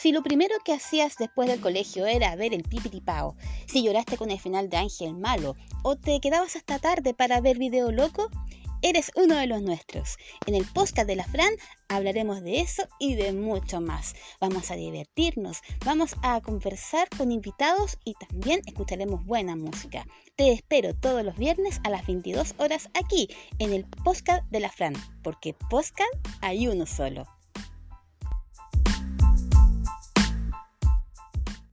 Si lo primero que hacías después del colegio era ver el pipitipao, si lloraste con el final de Ángel Malo o te quedabas hasta tarde para ver Video Loco, eres uno de los nuestros. En el podcast de la Fran hablaremos de eso y de mucho más. Vamos a divertirnos, vamos a conversar con invitados y también escucharemos buena música. Te espero todos los viernes a las 22 horas aquí en el podcast de la Fran, porque podcast hay uno solo.